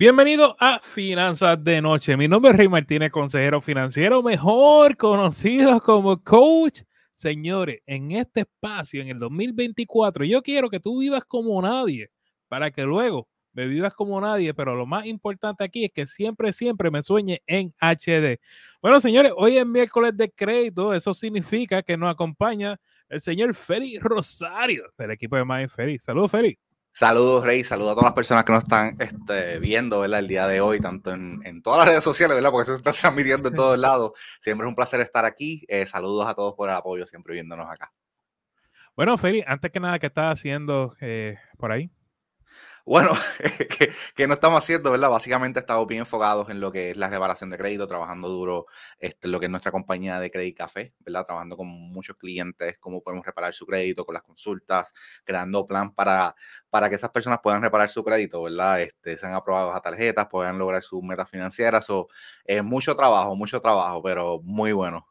Bienvenido a Finanzas de Noche. Mi nombre es Rey Martínez, consejero financiero, mejor conocido como coach. Señores, en este espacio, en el 2024, yo quiero que tú vivas como nadie para que luego me vivas como nadie, pero lo más importante aquí es que siempre, siempre me sueñe en HD. Bueno, señores, hoy es miércoles de crédito, eso significa que nos acompaña el señor Félix Rosario del equipo de Mind Félix. Saludos, Félix. Saludos, Rey. Saludos a todas las personas que nos están este, viendo ¿verdad? el día de hoy, tanto en, todas las redes sociales, ¿verdad? porque eso se está transmitiendo en todos lados. Siempre es un placer estar aquí. Eh, saludos a todos por el apoyo, siempre viéndonos acá. Bueno, Feli, antes que nada, ¿qué estás haciendo eh, por ahí? Bueno, que, no estamos haciendo, ¿verdad? Básicamente estamos bien enfocados en lo que es la reparación de crédito, trabajando duro este, lo que es nuestra compañía de Credit Café, ¿verdad? Trabajando con muchos clientes, cómo podemos reparar su crédito, con las consultas, creando plan para, para que esas personas puedan reparar su crédito, ¿verdad? Este, sean aprobados a tarjetas, puedan lograr sus metas financieras. O, es mucho trabajo, mucho trabajo, pero muy bueno.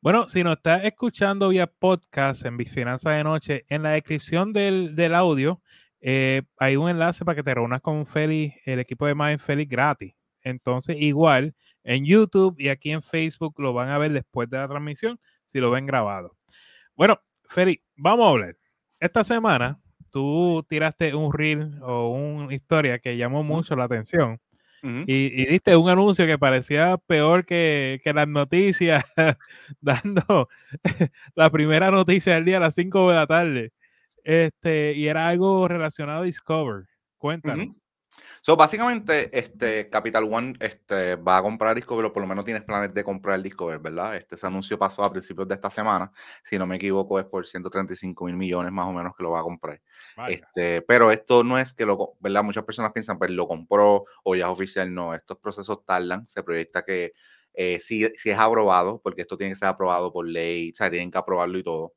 Bueno, si nos estás escuchando vía podcast en Finanzas de Noche, en la descripción del, del audio eh, hay un enlace para que te reúnas con Feli, el equipo de Mind Feli gratis. Entonces, igual en YouTube y aquí en Facebook lo van a ver después de la transmisión si lo ven grabado. Bueno, Feli, vamos a hablar. Esta semana tú tiraste un reel o una historia que llamó mucho la atención. y, diste un anuncio que parecía peor que, que las noticias, dando la primera noticia del día a las 5 de la tarde. Este, y era algo relacionado a Discover. Cuéntanos. So, básicamente, este Capital One este, va a comprar Discover, o por lo menos tienes planes de comprar el Discover, ¿verdad? Este ese anuncio pasó a principios de esta semana. Si no me equivoco, es por 135 mil millones más o menos que lo va a comprar. Este, pero esto no es que lo, ¿verdad? Muchas personas piensan, pues lo compró o ya es oficial. No, estos procesos tardan. Se proyecta que eh, si, si es aprobado, porque esto tiene que ser aprobado por ley, o sea, tienen que aprobarlo y todo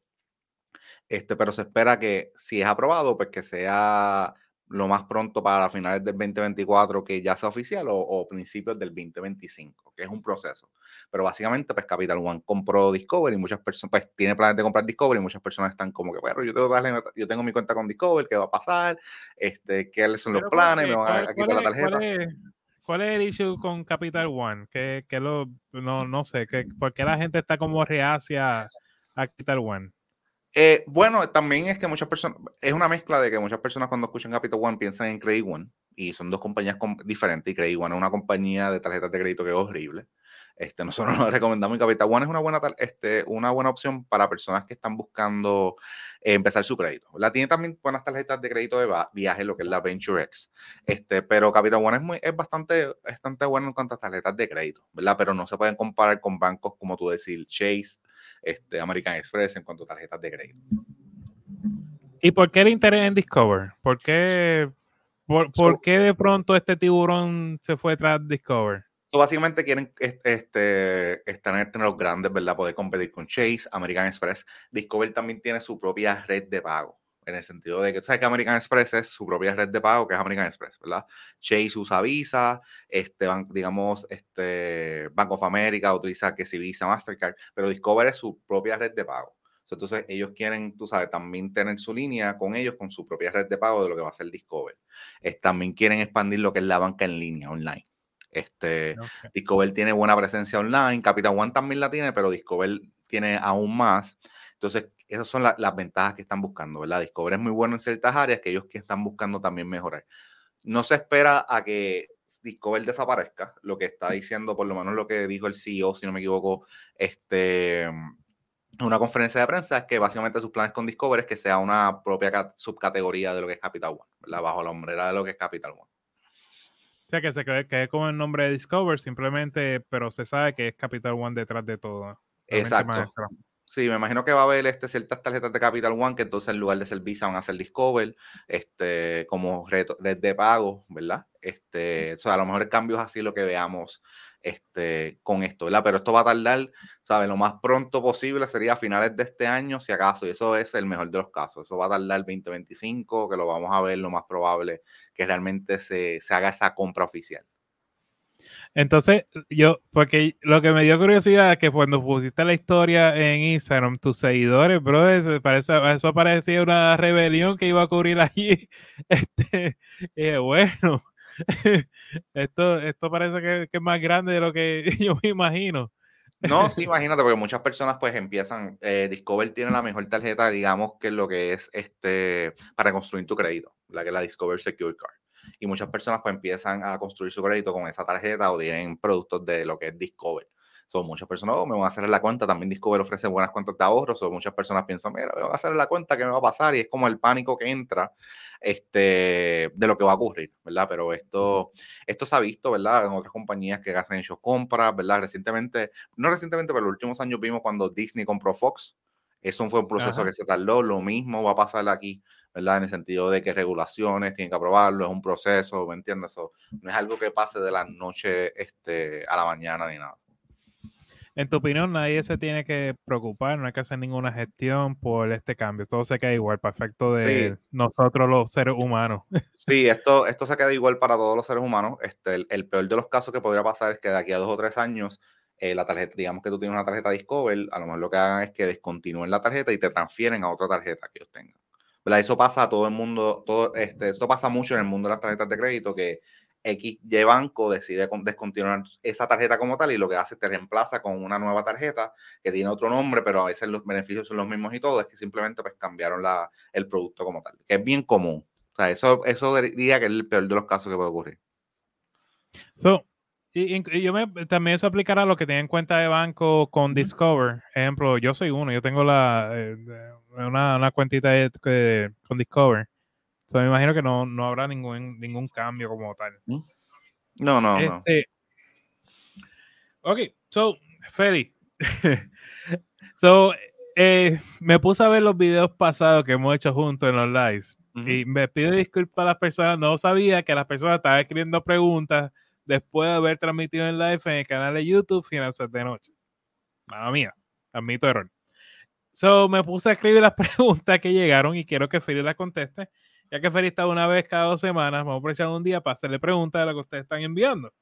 este, pero se espera que si es aprobado, pues que sea lo más pronto para finales del 2024 que ya sea oficial o, principios del 2025, que es un proceso. Pero básicamente, pues Capital One compró Discovery y muchas personas, pues tiene planes de comprar Discovery y muchas personas están como que, bueno, yo tengo, yo tengo mi cuenta con Discovery, ¿qué va a pasar? Este, ¿Qué son los planes? ¿Me van a, quitar la tarjeta? ¿Cuál es, el issue con Capital One? ¿Qué, qué lo, no, no sé, ¿qué, ¿por qué la gente está como reacia a Capital One? Eh, bueno, también es que muchas personas, es una mezcla de que muchas personas cuando escuchan Capital One piensan en Credit One y son dos compañías diferentes y Credit One es una compañía de tarjetas de crédito que es horrible. Este, nosotros nos recomendamos y Capital One es una buena, este, una buena opción para personas que están buscando eh, empezar su crédito. La tiene también buenas tarjetas de crédito de viaje, lo que es la Venture X. Este, pero Capital One es, muy, es bastante, bastante bueno en cuanto a tarjetas de crédito, ¿verdad? Pero no se pueden comparar con bancos como tú decir Chase, este, American Express en cuanto a tarjetas de crédito. ¿Y por qué el interés en Discover? ¿Por qué, por, qué de pronto este tiburón se fue tras Discover? básicamente quieren este, estar entre los grandes, ¿verdad? Poder competir con Chase, American Express. Discover también tiene su propia red de pago en el sentido de que tú sabes que American Express es su propia red de pago, que es American Express, ¿verdad? Chase usa Visa, este, digamos, este, Bank of America utiliza que si Visa, Mastercard, pero Discover es su propia red de pago. Entonces, ellos quieren, tú sabes, también tener su línea con ellos, con su propia red de pago de lo que va a ser Discover. también quieren expandir lo que es la banca en línea, online. Este, Discover tiene buena presencia online, Capital One también la tiene, pero Discover tiene aún más. Entonces, esas son las ventajas que están buscando, ¿verdad? Discover es muy bueno en ciertas áreas que ellos que están buscando también mejorar. No se espera a que Discover desaparezca, lo que está diciendo, por lo menos lo que dijo el CEO, si no me equivoco, este, en una conferencia de prensa, es que básicamente sus planes con Discover es que sea una propia subcategoría de lo que es Capital One, ¿verdad? Bajo la hombrera de lo que es Capital One. O sea, que se quede, como el nombre de Discover, simplemente, pero se sabe que es Capital One detrás de todo. Exacto. Sí, me imagino que va a haber este, ciertas tarjetas de Capital One que entonces en lugar de ser Visa van a ser Discover, este, como red, de pago, ¿verdad? Este, o sea, a lo mejor cambios así lo que veamos este, con esto, ¿verdad? Pero esto va a tardar, ¿sabes? Lo más pronto posible sería a finales de este año, si acaso, y eso es el mejor de los casos. Eso va a tardar 2025, que lo vamos a ver lo más probable que realmente se, se haga esa compra oficial. Entonces, yo, porque lo que me dio curiosidad es que cuando pusiste la historia en Instagram, tus seguidores, bro, parece, eso parecía una rebelión que iba a ocurrir allí. Este, eh, bueno, esto, esto parece que, es más grande de lo que yo me imagino. No, sí, imagínate, porque muchas personas pues empiezan, eh, Discover tiene la mejor tarjeta, digamos, que lo que es este, para construir tu crédito, la que es la Discover Secure Card. Y muchas personas pues empiezan a construir su crédito con esa tarjeta o tienen productos de lo que es Discover. Son muchas personas, oh, me van a hacer la cuenta. También Discover ofrece buenas cuentas de ahorro. Son muchas personas piensan, mira, me van a hacer la cuenta, ¿qué me va a pasar? Y es como el pánico que entra este, de lo que va a ocurrir, ¿verdad? Pero esto, esto se ha visto, ¿verdad? En otras compañías que hacen hecho compras, ¿verdad? Recientemente, no recientemente, pero los últimos años vimos cuando Disney compró Fox. Eso fue un proceso que se tardó. Lo mismo va a pasar aquí, ¿verdad? En el sentido de que regulaciones tienen que aprobarlo, es un proceso, ¿me entiendes? Eso no es algo que pase de la noche este, a la mañana ni nada. En tu opinión, nadie se tiene que preocupar, no hay que hacer ninguna gestión por este cambio. Todo se queda igual, perfecto de nosotros los seres humanos. Sí, esto, esto se queda igual para todos los seres humanos. Este, el, peor de los casos que podría pasar es que de aquí a dos o tres años, eh, la tarjeta, digamos que tú tienes una tarjeta Discover, a lo mejor lo que hagan es que descontinúen la tarjeta y te transfieren a otra tarjeta que ellos tengan. Eso pasa a todo el mundo, todo, este, esto pasa mucho en el mundo de las tarjetas de crédito, que X banco decide descontinuar esa tarjeta como tal y lo que hace es te reemplaza con una nueva tarjeta que tiene otro nombre, pero a veces los beneficios son los mismos y todo, es que simplemente pues cambiaron la, el producto como tal, que es bien común. O sea, eso, eso diría que es el peor de los casos que puede ocurrir. So, y, yo me, también eso aplicará a lo que tienen cuenta de banco con Discover. Ejemplo, yo soy uno, yo tengo la, eh, una, una, cuentita con Discover me imagino que no, no habrá ningún, ningún cambio como tal. ¿Mm? No, no, no. Este, ok, so, Feli. so, eh, me puse a ver los videos pasados que hemos hecho juntos en los lives. Y me pido disculpas a las personas. No sabía que las personas estaban escribiendo preguntas después de haber transmitido en live en el canal de YouTube Finanzas de Noche. Mamma mía, admito error. So, me puse a escribir las preguntas que llegaron y quiero que Feli las conteste ya que Feli está una vez cada dos semanas, vamos a aprovechar un día para hacerle preguntas de lo que ustedes están enviando.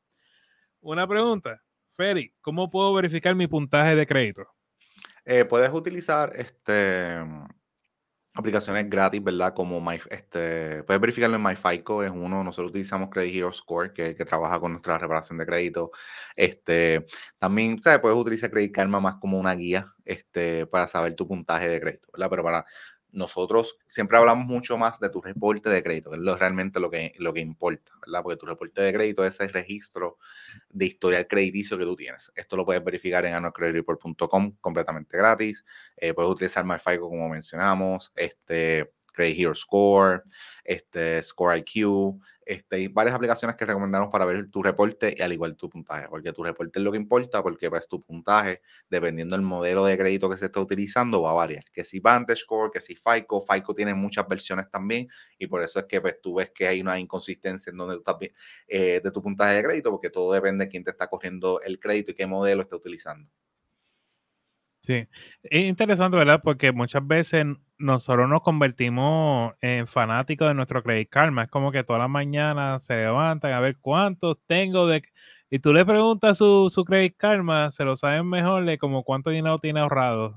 Una pregunta, Feli, ¿cómo puedo verificar mi puntaje de crédito? Eh, puedes utilizar este, aplicaciones gratis, ¿verdad? Como My, este, puedes verificarlo en MyFICO, es uno, nosotros utilizamos Credit Hero Score, que, trabaja con nuestra reparación de crédito. Este, también, ¿sabes? Puedes utilizar Credit Karma más como una guía este, para saber tu puntaje de crédito, ¿verdad? Pero para nosotros siempre hablamos mucho más de tu reporte de crédito, que es realmente lo que, lo que importa, ¿verdad? Porque tu reporte de crédito es el registro de historial crediticio que tú tienes. Esto lo puedes verificar en annualcreditreport.com completamente gratis. Eh, puedes utilizar MyFICO como mencionamos, este, Credit Hero Score, este, Score IQ, este, y varias aplicaciones que recomendamos para ver tu reporte y al igual tu puntaje, porque tu reporte es lo que importa, porque pues tu puntaje, dependiendo del modelo de crédito que se está utilizando, va a variar. Que si VantageScore, que si FICO, FICO tiene muchas versiones también, y por eso es que pues, tú ves que hay una inconsistencia en donde tú estás eh, de tu puntaje de crédito, porque todo depende de quién te está corriendo el crédito y qué modelo está utilizando. Sí, es interesante, ¿verdad? Porque muchas veces nosotros nos convertimos en fanáticos de nuestro Credit Karma. Es como que todas las mañanas se levantan a ver cuántos tengo de... Y tú le preguntas su, su Credit Karma, se lo saben mejor de como cuánto dinero tiene ahorrado.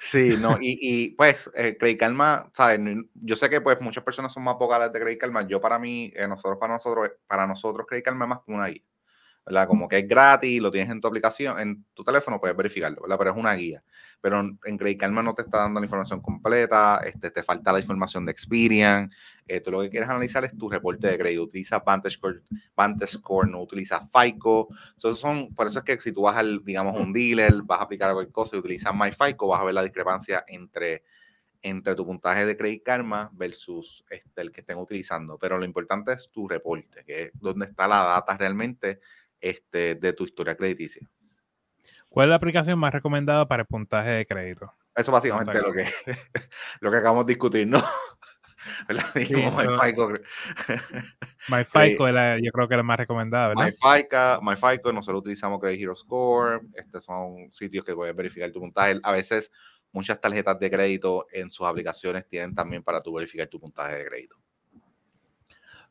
Sí, no, y, y pues eh, Credit Karma, ¿sabes? Yo sé que pues muchas personas son más vocales de Credit Karma. Yo para mí, eh, nosotros para nosotros, para nosotros Credit Karma es más como una guía. ¿Verdad? Como que es gratis, lo tienes en tu aplicación, en tu teléfono puedes verificarlo, ¿verdad? Pero es una guía. Pero en Credit Karma no te está dando la información completa, este, te falta la información de Experian, eh, tú lo que quieres analizar es tu reporte de crédito, utiliza VantageScore, Score, no utiliza FICO, Entonces son, por eso es que si tú vas al, digamos, un dealer, vas a aplicar cualquier cosa y utilizas MyFICO, vas a ver la discrepancia entre entre tu puntaje de Credit Karma versus este, el que estén utilizando. Pero lo importante es tu reporte, que es donde está la data realmente este, de tu historia crediticia. ¿Cuál es la aplicación más recomendada para el puntaje de crédito? Eso básicamente es lo que, lo que acabamos de discutir, ¿no? MyFICO. MyFICO yo creo que es la más recomendada, ¿verdad? MyFICO, MyFICO, nosotros utilizamos Credit Hero Score. Estos son sitios que puedes verificar tu puntaje. A veces muchas tarjetas de crédito en sus aplicaciones tienen también para tu verificar tu puntaje de crédito.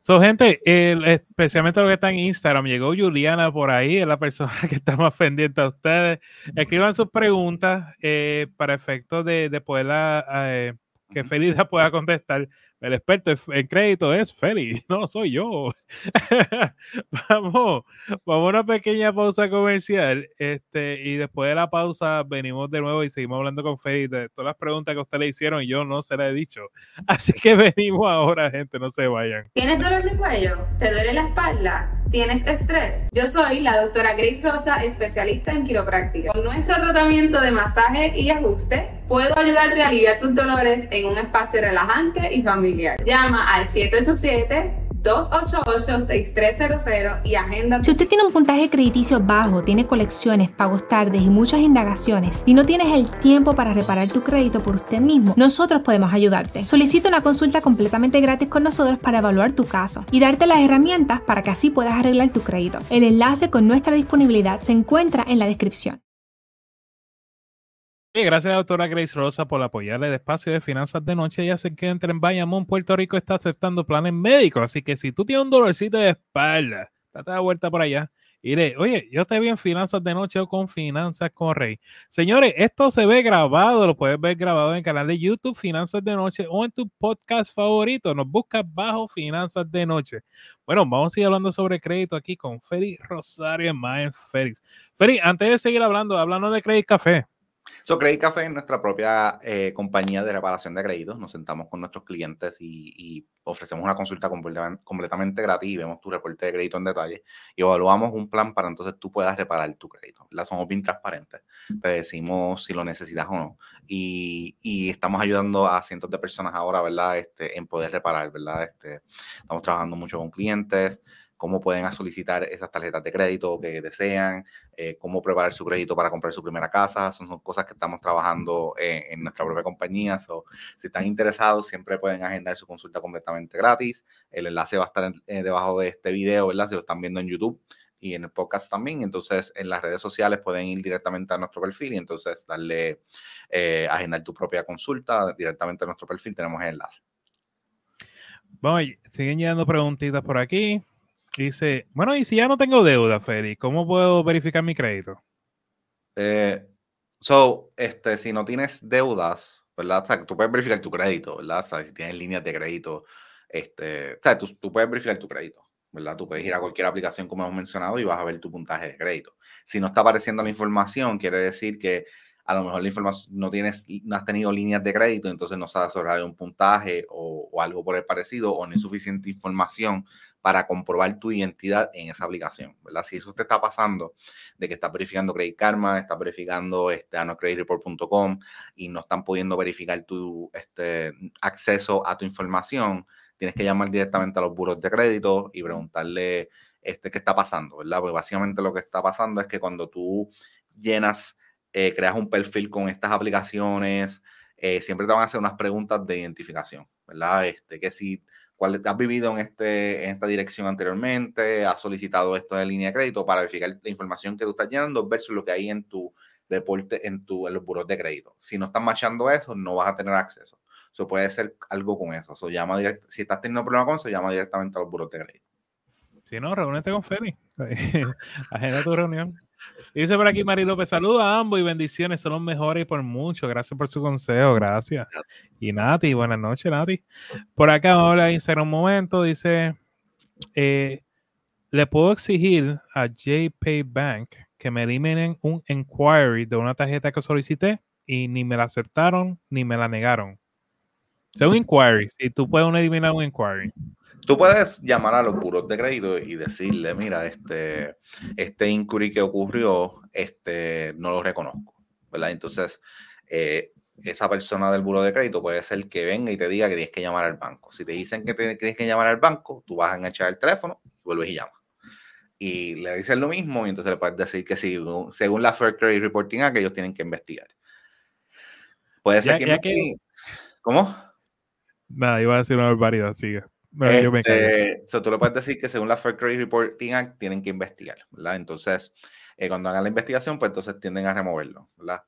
So, gente, especialmente lo que está en Instagram, llegó Juliana por ahí, es la persona que está más pendiente a ustedes. Escriban sus preguntas eh, para efectos de, de poderla eh, que Félix la pueda contestar. El experto en crédito es Félix, no soy yo. vamos, vamos a una pequeña pausa comercial este, y después de la pausa venimos de nuevo y seguimos hablando con Félix de todas las preguntas que usted le hicieron yo no se las he dicho. Así que venimos ahora, gente, no se vayan. ¿Tienes dolor de cuello? ¿Te duele la espalda? ¿Tienes estrés? Yo soy la doctora Grace Rosa, especialista en quiropráctica. Con nuestro tratamiento de masaje y ajuste, puedo ayudarte a aliviar tus dolores en un espacio relajante y familiar. Llama al 787 288-6300 y agenda. Si usted tiene un puntaje crediticio bajo, tiene colecciones, pagos tardes y muchas indagaciones y no tienes el tiempo para reparar tu crédito por usted mismo, nosotros podemos ayudarte. Solicita una consulta completamente gratis con nosotros para evaluar tu caso y darte las herramientas para que así puedas arreglar tu crédito. El enlace con nuestra disponibilidad se encuentra en la descripción gracias, doctora Grace Rosa, por apoyarle el espacio de finanzas de noche. Ya sé que entre en Bayamón, Puerto Rico, está aceptando planes médicos. Así que si tú tienes un dolorcito de espalda, date la vuelta por allá y de, oye, yo te vi en Finanzas de Noche o con Finanzas con Rey. Señores, esto se ve grabado, lo puedes ver grabado en el canal de YouTube Finanzas de Noche o en tu podcast favorito. Nos buscas bajo Finanzas de Noche. Bueno, vamos a seguir hablando sobre crédito aquí con Félix Rosario y Mayen Félix. Félix, antes de seguir hablando, hablando de Credit Café. So, Credit Café es nuestra propia eh, compañía de reparación de créditos. Nos sentamos con nuestros clientes y, ofrecemos una consulta completamente, gratis y vemos tu reporte de crédito en detalle y evaluamos un plan para entonces tú puedas reparar tu crédito. La somos bien transparentes. Te decimos si lo necesitas o no. Y, y, estamos ayudando a cientos de personas ahora, ¿verdad? Este, en poder reparar, ¿verdad? Este, estamos trabajando mucho con clientes cómo pueden solicitar esas tarjetas de crédito que desean, eh, cómo preparar su crédito para comprar su primera casa. Son, cosas que estamos trabajando en, nuestra propia compañía. si están interesados, siempre pueden agendar su consulta completamente gratis. El enlace va a estar eh, debajo de este video, ¿verdad? Si lo están viendo en YouTube y en el podcast también. Entonces, en las redes sociales pueden ir directamente a nuestro perfil y entonces darle, eh, agendar tu propia consulta directamente a nuestro perfil. Tenemos el enlace. Bueno, siguen llegando preguntitas por aquí. Dice, bueno, y si ya no tengo deuda, Feli, ¿cómo puedo verificar mi crédito? Eh, so, este, si no tienes deudas, ¿verdad? O sea, tú puedes verificar tu crédito, ¿verdad? O sea, si tienes líneas de crédito, este, o sea, tú, tú, puedes verificar tu crédito, ¿verdad? Tú puedes ir a cualquier aplicación como hemos mencionado y vas a ver tu puntaje de crédito. Si no está apareciendo la información, quiere decir que a lo mejor la información no tienes, no has tenido líneas de crédito, entonces no sabes sobre un puntaje o, o, algo por el parecido, o no hay suficiente información para comprobar tu identidad en esa aplicación, ¿verdad? Si eso te está pasando, de que estás verificando Credit Karma, estás verificando este, anocreditreport.com y no están pudiendo verificar tu este, acceso a tu información, tienes que llamar directamente a los buros de crédito y preguntarle este, qué está pasando, ¿verdad? Porque básicamente lo que está pasando es que cuando tú llenas, eh, creas un perfil con estas aplicaciones, eh, siempre te van a hacer unas preguntas de identificación, ¿verdad? Este, que si has vivido en, este, en esta dirección anteriormente, has solicitado esto de línea de crédito para verificar la información que tú estás llenando versus lo que hay en tu reporte, en, tu, en los buros de crédito. Si no estás machando eso, no vas a tener acceso. Eso puede ser algo con eso. llama si estás teniendo problemas con eso, llama directamente a los buros de crédito. Si no, reúnete con Feli. Agenda tu reunión. Dice por aquí Mari López, saludos a ambos y bendiciones, son los mejores por mucho. Gracias por su consejo, gracias. Y Nati, buenas noches, Nati. Por acá vamos a Instagram un momento, dice, eh, le puedo exigir a JPay Bank que me eliminen un inquiry de una tarjeta que solicité y ni me la aceptaron ni me la negaron. Sea, un inquiry, si tú puedes eliminar un inquiry. Tú puedes llamar a los buros de crédito y decirle, mira, este, este inquiry que ocurrió, este, no lo reconozco, ¿verdad? Entonces, eh, esa persona del buro de crédito puede ser que venga y te diga que tienes que llamar al banco. Si te dicen que, tienes que llamar al banco, tú vas a enganchar el teléfono y vuelves y llamas. Y le dicen lo mismo y entonces le puedes decir que sí, según la Fair Credit Reporting Act, ellos tienen que investigar. Puede ser que, ¿Cómo? Nada, iba a decir una barbaridad, sigue. Este, tú le puedes decir que según la Fair Credit Reporting Act tienen que investigar, ¿verdad? Entonces, eh, cuando hagan la investigación, pues entonces tienden a removerlo, ¿verdad?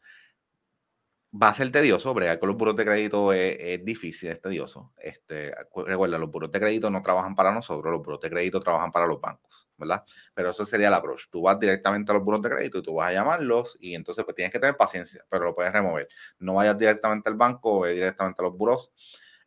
va a ser tedioso, bregar con los buros de crédito es, difícil, es tedioso. Este, recuerda, los buros de crédito no trabajan para nosotros, los buros de crédito trabajan para los bancos, ¿verdad? Pero eso sería el approach. Tú vas directamente a los buros de crédito y tú vas a llamarlos y entonces pues tienes que tener paciencia, pero lo puedes remover. No vayas directamente al banco, ve directamente a los buros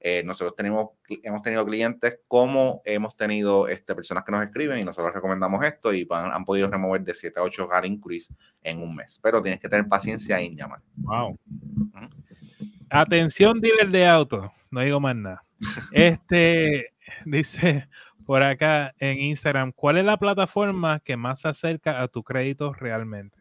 eh, nosotros tenemos, hemos tenido clientes como hemos tenido este, personas que nos escriben y nosotros recomendamos esto y han, podido remover de 7 a 8 hard increase en un mes. Pero tienes que tener paciencia en llamar. Wow. Atención, dealer de auto. No digo más nada. Este dice por acá en Instagram, ¿cuál es la plataforma que más se acerca a tu crédito realmente?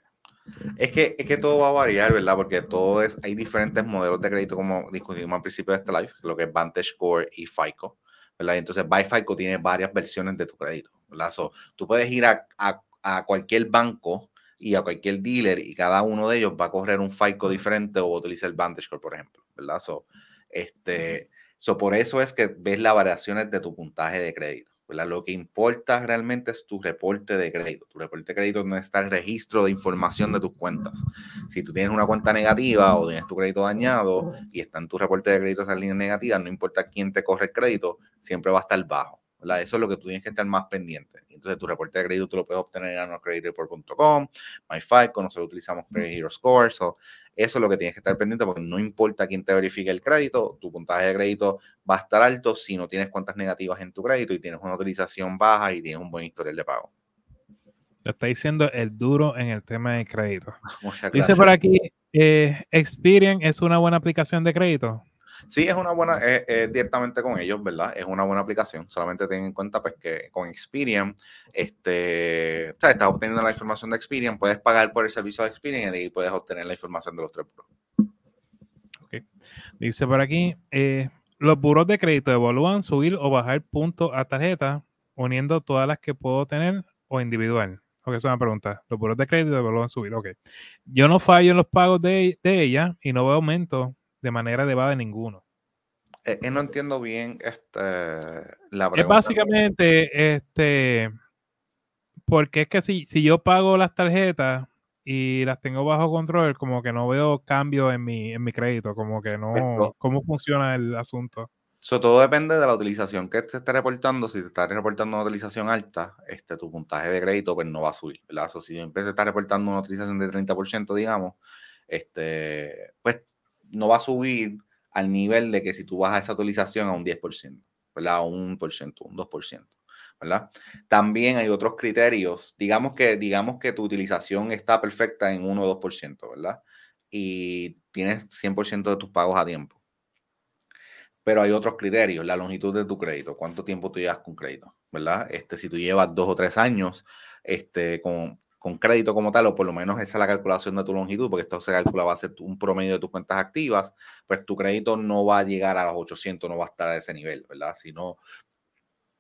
Es que, es que todo va a variar, ¿verdad? Porque todo es, hay diferentes modelos de crédito, como discutimos al principio de este live, lo que es Vantage Core y FICO, ¿verdad? Entonces, FICO tiene varias versiones de tu crédito, ¿verdad? tú puedes ir a, a, cualquier banco y a cualquier dealer y cada uno de ellos va a correr un FICO diferente o utiliza el Vantage Core, por ejemplo, ¿verdad? So, este, so por eso es que ves las variaciones de tu puntaje de crédito. Lo que importa realmente es tu reporte de crédito. Tu reporte de crédito donde está el registro de información de tus cuentas. Si tú tienes una cuenta negativa o tienes tu crédito dañado y está en tu reporte de crédito esa línea negativa, no importa quién te corre el crédito, siempre va a estar bajo. Eso es lo que tú tienes que estar más pendiente. Entonces, tu reporte de crédito tú lo puedes obtener en anualcreditreport.com, MyFICO, nosotros utilizamos Credit Hero Score. eso es lo que tienes que estar pendiente porque no importa quién te verifique el crédito, tu puntaje de crédito va a estar alto si no tienes cuentas negativas en tu crédito y tienes una utilización baja y tienes un buen historial de pago. Lo está diciendo el duro en el tema de crédito. Dice por aquí, eh, Experian es una buena aplicación de crédito. Sí, es una buena, es, directamente con ellos, ¿verdad? Es una buena aplicación. Solamente ten en cuenta pues que con Experian, este, estás obteniendo la información de Experian, puedes pagar por el servicio de Experian y puedes obtener la información de los tres buros. Okay. Dice por aquí, eh, los buros de crédito evalúan subir o bajar puntos a tarjeta uniendo todas las que puedo tener o individual. Ok, esa es una pregunta. Los buros de crédito evalúan subir. Ok. Yo no fallo en los pagos de, de ella y no veo aumento de manera elevada de ninguno. Eh, eh, no entiendo bien este, la pregunta. Es básicamente, este, porque es que si, si yo pago las tarjetas y las tengo bajo control, como que no veo cambio en mi, en mi crédito, como que no, ¿cómo funciona el asunto? Eso todo depende de la utilización que te esté reportando. Si te está reportando una utilización alta, este, tu puntaje de crédito pues no va a subir, ¿verdad? O si vez de estar reportando una utilización de 30%, digamos, este, pues no va a subir al nivel de que si tú a esa utilización a un 10%, ¿verdad? A un por ciento, un 2%, ¿verdad? También hay otros criterios. Digamos que, digamos que tu utilización está perfecta en 1 o 2%, ¿verdad? Y tienes 100% de tus pagos a tiempo. Pero hay otros criterios, la longitud de tu crédito, cuánto tiempo tú llevas con crédito, ¿verdad? Este, si tú llevas dos o tres años este, con, con crédito como tal, o por lo menos esa es la calculación de tu longitud, porque esto se calcula va a ser un promedio de tus cuentas activas, pues tu crédito no va a llegar a los 800, no va a estar a ese nivel, ¿verdad? Si no,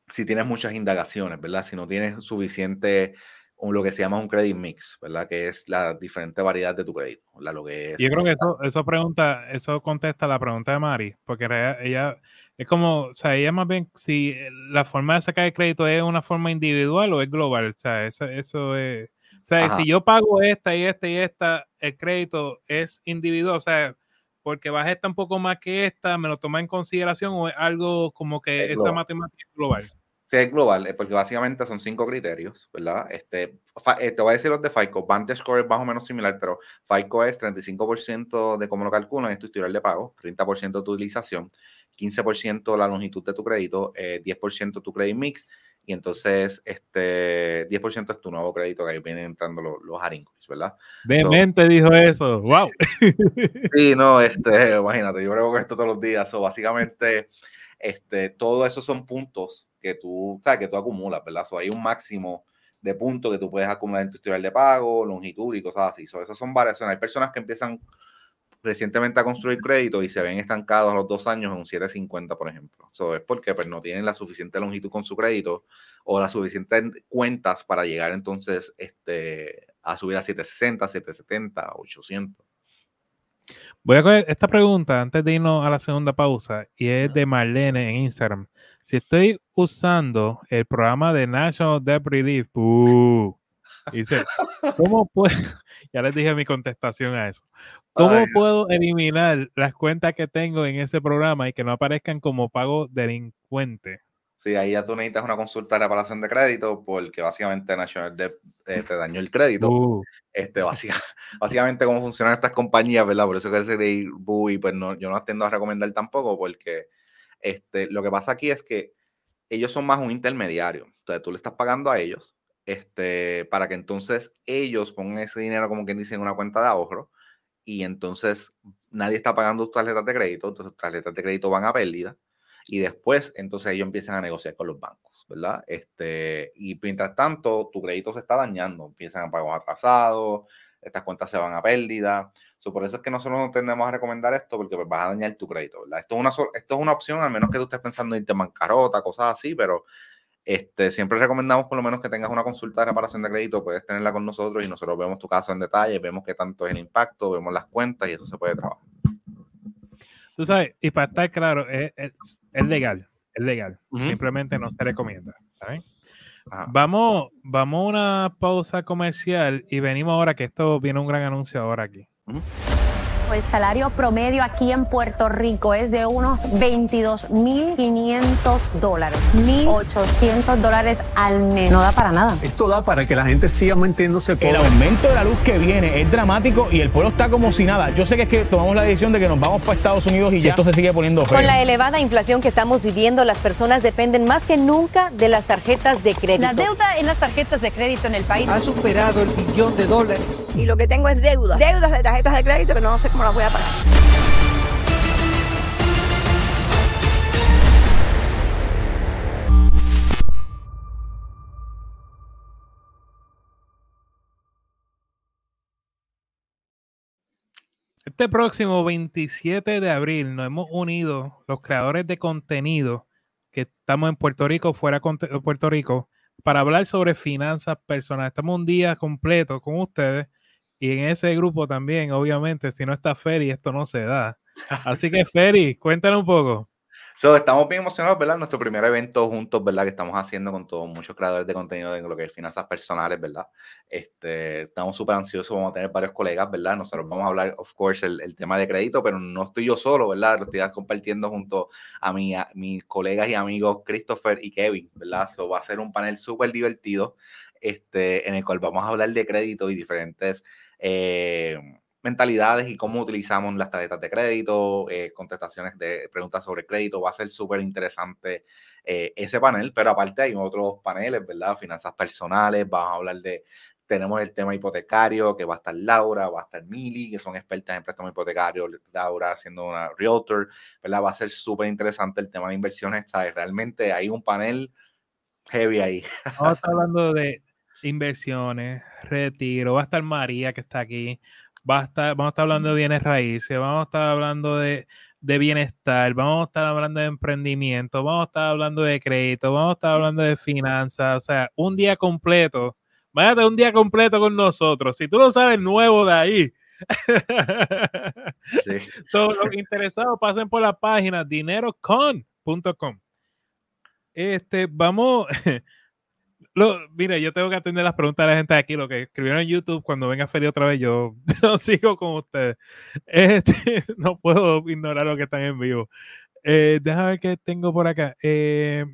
si tienes muchas indagaciones, ¿verdad? Si no tienes suficiente, lo que se llama un credit mix, ¿verdad? Que es la diferente variedad de tu crédito, ¿verdad? Lo que es, Yo creo que eso, eso pregunta, eso contesta la pregunta de Mari, porque ella es como, o sea, ella más bien, si la forma de sacar el crédito es una forma individual o es global, o sea, eso, eso es o sea, si yo pago esta y esta y esta, el crédito es individual, o sea, porque baja esta un poco más que esta, me lo toma en consideración o es algo como que esa matemática global. Sí, es global, porque básicamente son cinco criterios, ¿verdad? Este, eh, te voy a decir los de FICO. Vantage Score es más o menos similar, pero FICO es 35% de cómo lo calculan, es tu historial de pago, 30% de tu utilización, 15% la longitud de tu crédito, 10% eh, tu credit mix y entonces este 10% es tu nuevo crédito que ahí vienen entrando los, los ¿verdad? Demente dijo eso, wow. Sí, no, este, imagínate, yo creo que esto todos los días, o básicamente, este, todo eso son puntos que tú, sabes, que tú acumulas, ¿verdad? So, hay un máximo de puntos que tú puedes acumular en tu historial de pago, longitud y cosas así. So, esas son variaciones. Hay personas que empiezan recientemente a construir crédito y se ven estancados a los dos años en un 750, por ejemplo. Eso es porque pues, no tienen la suficiente longitud con su crédito o las suficientes cuentas para llegar entonces este, a subir a 760, 770, 800. Voy a coger esta pregunta antes de irnos a la segunda pausa y es de Marlene en Instagram. Si estoy usando el programa de National Debt Relief, Dice, ¿cómo puedo? Ya les dije mi contestación a eso. ¿Cómo Ay. puedo eliminar las cuentas que tengo en ese programa y que no aparezcan como pago delincuente? Sí, ahí ya tú necesitas una consulta de reparación de crédito porque básicamente National Debt eh, te dañó el crédito. Uh, Este, básica- básicamente cómo funcionan estas compañías, ¿verdad? Por eso que ese y pues no, yo no las tiendo a recomendar tampoco porque este, lo que pasa aquí es que ellos son más un intermediario. Entonces tú le estás pagando a ellos este, para que entonces ellos pongan ese dinero como quien dice en una cuenta de ahorro y entonces nadie está pagando tus tarjetas de crédito, entonces tus tarjetas de crédito van a pérdida y después entonces ellos empiezan a negociar con los bancos, ¿verdad? Este, y mientras tanto tu crédito se está dañando, empiezan a pagos atrasados, estas cuentas se van a pérdida. So, por eso es que nosotros no tendemos a recomendar esto porque pues, vas a dañar tu crédito, ¿verdad? Esto es, una, esto es una opción, al menos que tú estés pensando en irte en bancarrota, cosas así, pero este, siempre recomendamos por lo menos que tengas una consulta de reparación de crédito, puedes tenerla con nosotros y nosotros vemos tu caso en detalle, vemos qué tanto es el impacto, vemos las cuentas y eso se puede trabajar. tú sabes, y para estar claro, es, es- es legal, es legal. Simplemente no se recomienda. ¿saben? Ajá. Vamos, vamos a una pausa comercial y venimos ahora, que esto viene un gran anuncio ahora aquí. El salario promedio aquí en Puerto Rico es de unos 22.500 dólares, 1.800 dólares al mes. No da para nada. Esto da para que la gente siga manteniéndose El aumento de la luz que viene es dramático y el pueblo está como si nada. Yo sé que es que tomamos la decisión de que nos vamos para Estados Unidos y ya esto se sigue poniendo feo. Con la elevada inflación que estamos viviendo, las personas dependen más que nunca de las tarjetas de crédito. La deuda en las tarjetas de crédito en el país ha superado el billón de dólares. Y lo que tengo es deuda. Deudas de tarjetas de crédito que no sé las voy a pagar. Este próximo 27 de abril nos hemos unido los creadores de contenido que estamos en Puerto Rico, fuera de Puerto Rico, para hablar sobre finanzas personales. Estamos un día completo con ustedes y en ese grupo también, obviamente, si no está Ferry, esto no se da. Así que Ferry, cuéntanos un poco. So, estamos bien emocionados, ¿verdad? Nuestro primer evento juntos, ¿verdad? Que estamos haciendo con todos muchos creadores de contenido de lo que es finanzas personales, ¿verdad? Este, estamos súper ansiosos, vamos a tener varios colegas, ¿verdad? Nosotros vamos a hablar, of course, el, el, tema de crédito, pero no estoy yo solo, ¿verdad? Lo estoy compartiendo junto a, mi, a mis colegas y amigos Christopher y Kevin, ¿verdad? So, va a ser un panel súper divertido, este, en el cual vamos a hablar de crédito y diferentes... Eh, mentalidades y cómo utilizamos las tarjetas de crédito, eh, contestaciones de preguntas sobre crédito. Va a ser súper interesante eh, ese panel, pero aparte hay otros paneles, ¿verdad? Finanzas personales, vamos a hablar de, tenemos el tema hipotecario, que va a estar Laura, va a estar Mili, que son expertas en préstamo hipotecario, Laura siendo una realtor, ¿verdad? Va a ser súper interesante el tema de inversiones, ¿sabes? Realmente hay un panel heavy ahí. Vamos a estar hablando de inversiones, retiro, va a estar María que está aquí, va a estar, vamos a estar hablando de bienes raíces, vamos a estar hablando de, de, bienestar, vamos a estar hablando de emprendimiento, vamos a estar hablando de crédito, vamos a estar hablando de finanzas, o sea, un día completo. Váyate un día completo con nosotros. Si tú lo sabes nuevo de ahí. sí. so, los interesados pasen por la página dinerocon.com. Este, vamos. Lo, mira, yo tengo que atender las preguntas de la gente aquí, lo que escribieron en YouTube, cuando venga Feli otra vez, yo, sigo con ustedes. Este, no puedo ignorar lo que están en vivo. Eh, déjame ver qué tengo por acá. Eh,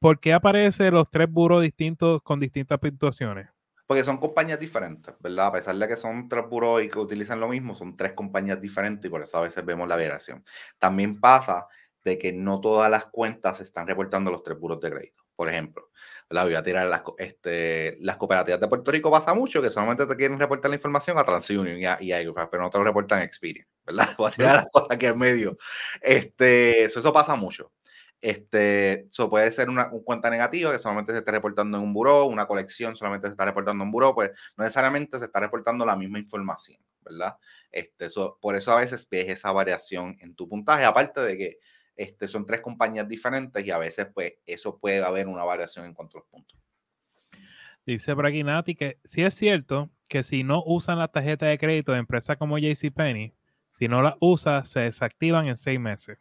¿Por qué aparecen los tres buros distintos con distintas puntuaciones? Porque son compañías diferentes, ¿verdad? A pesar de que son tres buros y que utilizan lo mismo, son tres compañías diferentes y por eso a veces vemos la variación. También pasa de que no todas las cuentas están reportando los tres buros de crédito. Por ejemplo, la voy a tirar las, este, las cooperativas de Puerto Rico pasa mucho que solamente te quieren reportar la información a TransUnion y a, y a pero no te lo reportan Experian, ¿verdad? Voy a tirar las cosas aquí en medio. Este, eso, eso pasa mucho. Este, eso puede ser una, una, cuenta negativa que solamente se está reportando en un buró, una colección solamente se está reportando en un buró, pues no necesariamente se está reportando la misma información, ¿verdad? Este, eso, por eso a veces ves esa variación en tu puntaje, aparte de que este, son tres compañías diferentes y a veces pues eso puede haber una variación en cuanto a los puntos. Dice por aquí Nati que sí es cierto que si no usan la tarjeta de crédito de empresas como JCPenney, si no la usa, se desactivan en seis meses.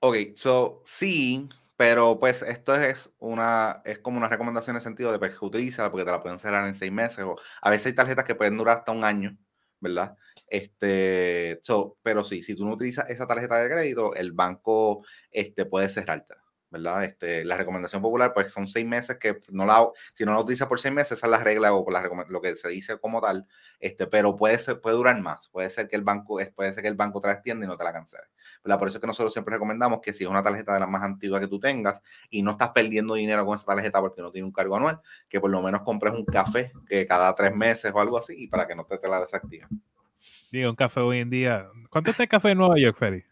Ok, so sí, Pero pues esto es una, es como una recomendación en el sentido de pues, que utilízala porque te la pueden cerrar en seis meses o a veces hay tarjetas que pueden durar hasta un año, ¿verdad? Este, so, pero sí, si tú no utilizas esa tarjeta de crédito, el banco este, puede cerrarte. ¿verdad? Este, la recomendación popular, pues son seis meses que no la, si no la utilizas por seis meses, esa es la regla o la, lo que se dice como tal, este, pero puede, ser, puede durar más, puede ser que el banco, puede ser que el banco te la extienda y no te la cancele. ¿verdad? Por eso es que nosotros siempre recomendamos que si es una tarjeta de las más antiguas que tú tengas y no estás perdiendo dinero con esa tarjeta porque no tiene un cargo anual, que por lo menos compres un café que cada tres meses o algo así y para que no te, te la desactiven. Digo, un café hoy en día. ¿Cuánto está el café en Nueva York, Feli?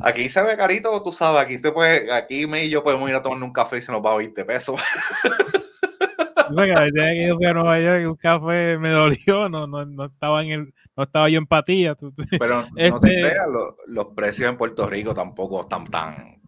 Aquí se ve carito, tú sabes, aquí se puede, aquí me y yo podemos ir a tomar un café y se nos va a 20 pesos. Venga, que yo fui a Nueva York un café me dolió, no, no, no estaba en el, no estaba yo empatía. Pero no te este creas, los, los precios en Puerto Rico tampoco están tan,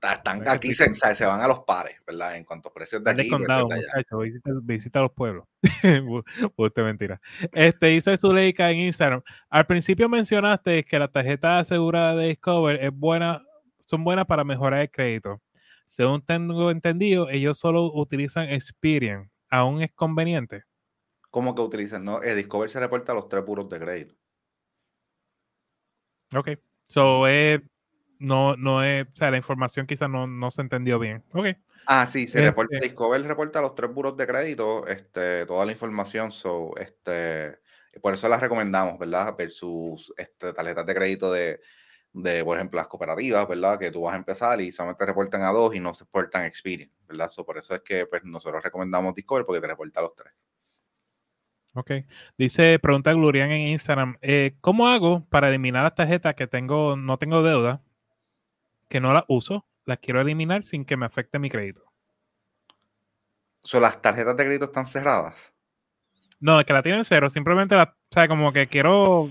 están aquí se, se, van a los pares, ¿verdad? En cuanto a precios de aquí. Muchacho, visita, visita, los pueblos. Usted mentira. Este dice Zuleika en Instagram. Al principio mencionaste que la tarjeta asegurada de Discover es buena, son buenas para mejorar el crédito. Según tengo entendido, ellos solo utilizan Experian. ¿Aún es conveniente? ¿Cómo que utilizan? No, el Discover se reporta a los tres puros de crédito. Ok. So, es no, no es, o sea, la información quizás no, no se entendió bien. Ok. Ah, sí, se reporta, este Discover reporta los tres buros de crédito, este, toda la información, so, este, por eso las recomendamos, ¿verdad? Versus este, tarjetas de crédito de, de, por ejemplo, las cooperativas, ¿verdad? Que tú vas a empezar y solamente reportan a dos y no se reportan Experience, ¿verdad? So, por eso es que pues, nosotros recomendamos Discover porque te reporta a los tres. Ok. Dice, pregunta Glorian en Instagram, eh, ¿cómo hago para eliminar las tarjetas que tengo, no tengo deuda, que no las uso, las quiero eliminar sin que me afecte mi crédito. ¿Son las tarjetas de crédito están cerradas? No, es que la tienen cero, simplemente la, o sea, como que quiero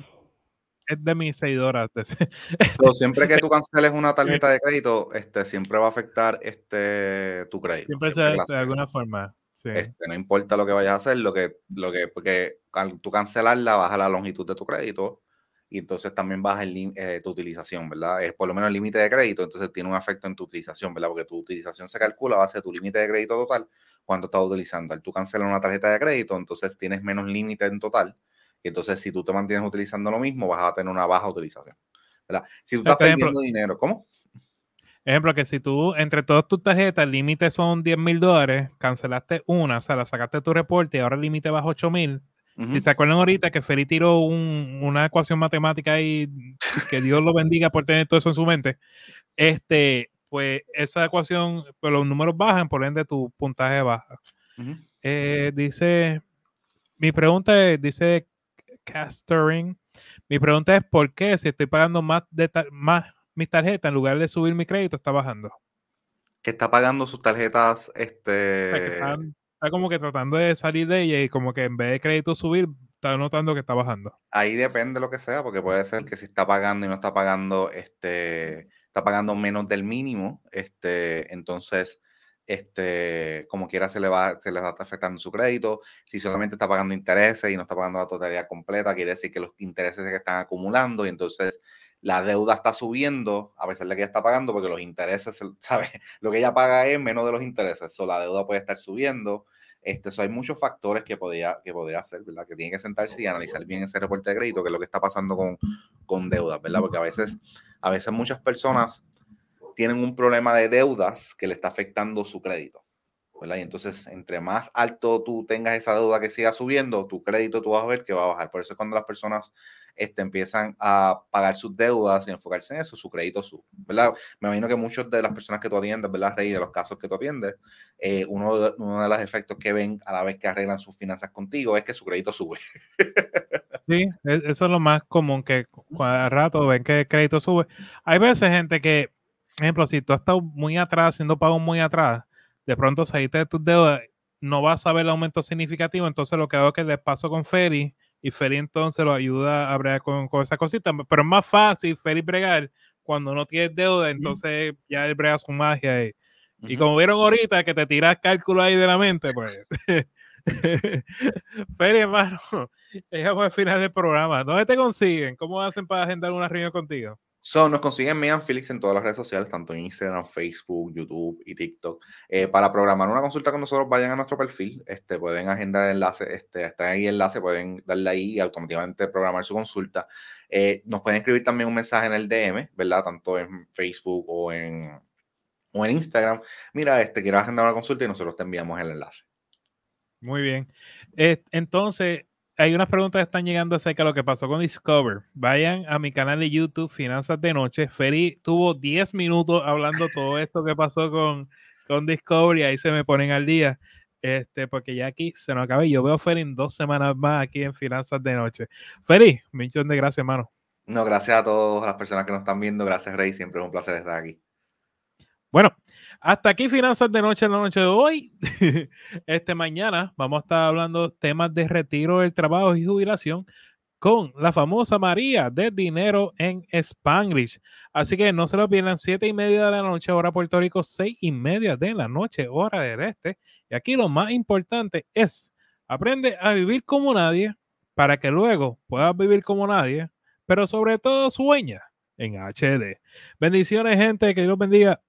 es de mis seguidoras. Pero siempre que tú canceles una tarjeta de crédito, este, siempre va a afectar este, tu crédito. Siempre, se, de alguna forma. Este, no importa lo que vayas a hacer, lo que, lo que, porque al tú cancelarla, baja la longitud de tu crédito y entonces también baja el, eh, tu utilización, ¿verdad? Es por lo menos el límite de crédito, entonces tiene un efecto en tu utilización, ¿verdad? Porque tu utilización se calcula a base de tu límite de crédito total cuando estás utilizando. Al tú cancelas una tarjeta de crédito, entonces tienes menos límite en total. Y entonces, si tú te mantienes utilizando lo mismo, vas a tener una baja utilización, ¿verdad? Si tú estás perdiendo dinero, ¿cómo? Ejemplo, que si tú, entre todas tus tarjetas, el límite son 10 mil dólares, cancelaste una, o sea, la sacaste de tu reporte y ahora el límite baja 8 mil, si se acuerdan ahorita que Feli tiró una ecuación matemática ahí, que Dios lo bendiga por tener todo eso en su mente, este, pues esa ecuación, pues los números bajan, por ende tu puntaje baja. Eh, dice, mi pregunta es, dice Castering, mi pregunta es por qué si estoy pagando más, de más mis tarjetas en lugar de subir mi crédito está bajando. Que está pagando sus tarjetas, este está como que tratando de salir de ella y como que en vez de crédito subir, está notando que está bajando. Ahí depende de lo que sea, porque puede ser que si está pagando y no está pagando, este, está pagando menos del mínimo, este, entonces, este, como quiera se le va, se le va afectando su crédito. Si solamente está pagando intereses y no está pagando la totalidad completa, quiere decir que los intereses se están acumulando y entonces la deuda está subiendo a pesar de que ella está pagando porque los intereses, ¿sabes? Lo que ella paga es menos de los intereses, o la deuda puede estar subiendo. Este, hay muchos factores que podría, que podría hacer, ¿verdad? Que tiene que sentarse y analizar bien ese reporte de crédito, que es lo que está pasando con, con deudas, ¿verdad? Porque a veces, a veces muchas personas tienen un problema de deudas que le está afectando su crédito. ¿verdad? Y entonces, entre más alto tú tengas esa deuda que siga subiendo, tu crédito tú vas a ver que va a bajar. Por eso es cuando las personas este, empiezan a pagar sus deudas y enfocarse en eso, su crédito sube, ¿verdad? Me imagino que muchas de las personas que tú atiendes, ¿verdad, Rey? De los casos que tú atiendes, eh, uno, de, uno de los efectos que ven a la vez que arreglan sus finanzas contigo es que su crédito sube. Sí, e, eso es lo más común, que cada rato ven que el crédito sube. Hay veces, gente, que, ejemplo, si tú has estado muy atrás, haciendo pagos muy atrás, de pronto saliste de tus deudas, no vas a ver el aumento significativo, entonces lo que hago es que les paso con Feli y Feli entonces lo ayuda a bregar con, con esa cosita. Pero es más fácil Feli bregar cuando no tienes deuda, entonces ya él brega su magia. Y, y como vieron ahorita que te tiras cálculo ahí de la mente, pues. Feli, hermano, llegamos al final del programa. ¿Dónde te consiguen? ¿Cómo hacen para agendar una reunión contigo? So, nos consiguen Megan Felix en todas las redes sociales, tanto en Instagram, Facebook, YouTube y TikTok. Eh, para programar una consulta con nosotros, vayan a nuestro perfil. Este, pueden agendar el enlace, este, está ahí el enlace, pueden darle ahí y automáticamente programar su consulta. Eh, nos pueden escribir también un mensaje en el DM, ¿verdad? Tanto en Facebook o en, o en Instagram. Mira, este, quiero agendar una consulta y nosotros te enviamos el enlace. Muy bien. Eh, entonces, hay unas preguntas que están llegando acerca de lo que pasó con Discover. Vayan a mi canal de YouTube, Finanzas de Noche. Ferry tuvo 10 minutos hablando todo esto que pasó con, con Discover y ahí se me ponen al día. Este, porque ya aquí se nos acaba y yo veo a en dos semanas más aquí en Finanzas de Noche. Ferry, millón de gracias, hermano. No, gracias a todas las personas que nos están viendo. Gracias, Rey. Siempre es un placer estar aquí. Bueno, hasta aquí Finanzas de Noche la noche de hoy. Este mañana vamos a estar hablando temas de retiro del trabajo y jubilación con la famosa María de Dinero en Spanglish. Así que no se lo pierdan, siete y media de la noche, hora Puerto Rico, seis y media de la noche, hora del este. Y aquí lo más importante es, aprende a vivir como nadie para que luego puedas vivir como nadie, pero sobre todo sueña en HD. Bendiciones, gente, que Dios bendiga.